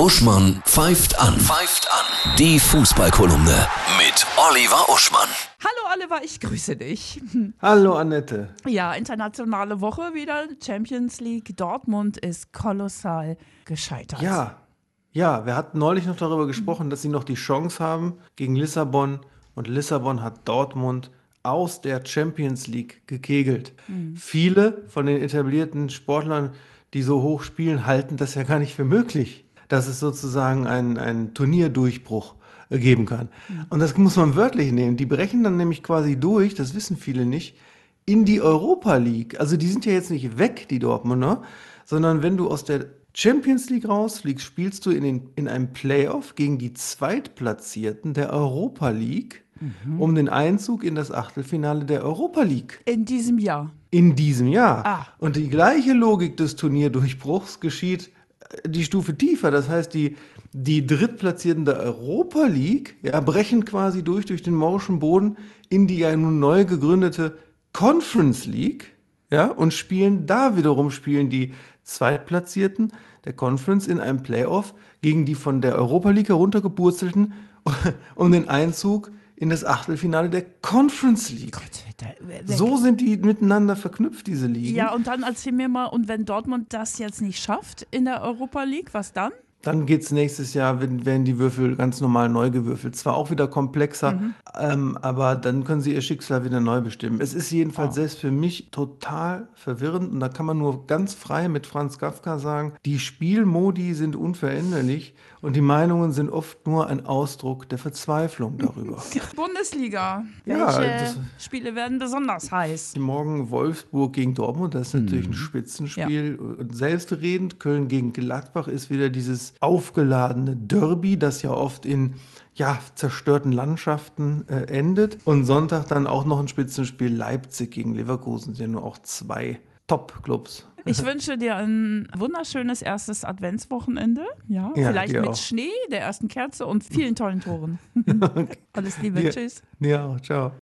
Uschmann pfeift an. Pfeift an. Die Fußballkolumne mit Oliver Uschmann. Hallo Oliver, ich grüße dich. Hallo Annette. Ja, internationale Woche wieder. Champions League. Dortmund ist kolossal gescheitert. Ja, ja, wir hatten neulich noch darüber gesprochen, dass sie noch die Chance haben gegen Lissabon und Lissabon hat Dortmund aus der Champions League gekegelt. Viele von den etablierten Sportlern, die so hoch spielen, halten das ja gar nicht für möglich, dass es sozusagen einen, einen Turnierdurchbruch äh, geben kann. Und das muss man wörtlich nehmen. Die brechen dann nämlich quasi durch, das wissen viele nicht, in die Europa League. Also die sind ja jetzt nicht weg, die Dortmunder, sondern wenn du aus der Champions League rausfliegst, spielst du in, den, in einem Playoff gegen die Zweitplatzierten der Europa League um den Einzug in das Achtelfinale der Europa League In diesem Jahr. in diesem Jahr. Ah. Und die gleiche Logik des Turnierdurchbruchs geschieht die Stufe tiefer. Das heißt, die, die Drittplatzierten der Europa League ja, brechen quasi durch, durch den morschen Boden in die ja nun neu gegründete Conference League ja, und spielen da wiederum spielen die Zweitplatzierten der Conference in einem Playoff gegen die von der Europa League heruntergepurzelten um den Einzug in das Achtelfinale der Conference League. Da- wer- So sind die miteinander verknüpft, diese Ligen. Ja, und dann erzähl mir mal, und wenn Dortmund das jetzt nicht schafft in der Europa League, was dann? Dann geht es nächstes Jahr, wenn- werden die Würfel ganz normal neu gewürfelt. Zwar auch wieder komplexer, ähm, aber dann können sie ihr Schicksal wieder neu bestimmen. Es ist jedenfalls selbst für mich total verwirrend und da kann man nur ganz frei mit Franz Kafka sagen, die Spielmodi sind unveränderlich und die Meinungen sind oft nur ein Ausdruck der Verzweiflung darüber. Bundesliga. Ja, Welche das- Spiele werden besonders heiß? Morgen Wolfsburg gegen Dortmund, das ist natürlich ein Spitzenspiel. Und selbstredend, Köln gegen Gladbach ist wieder dieses aufgeladene Derby, das ja oft in ja, zerstörten Landschaften äh, endet. Und Sonntag dann auch noch ein Spitzenspiel Leipzig gegen Leverkusen, sind ja nur auch zwei Top-Clubs. Ich wünsche dir ein wunderschönes erstes Adventswochenende. Ja, Ja, vielleicht dir mit auch. Schnee, der ersten Kerze und vielen tollen Toren. Alles Liebe. Ja. Tschüss. Ja, ciao.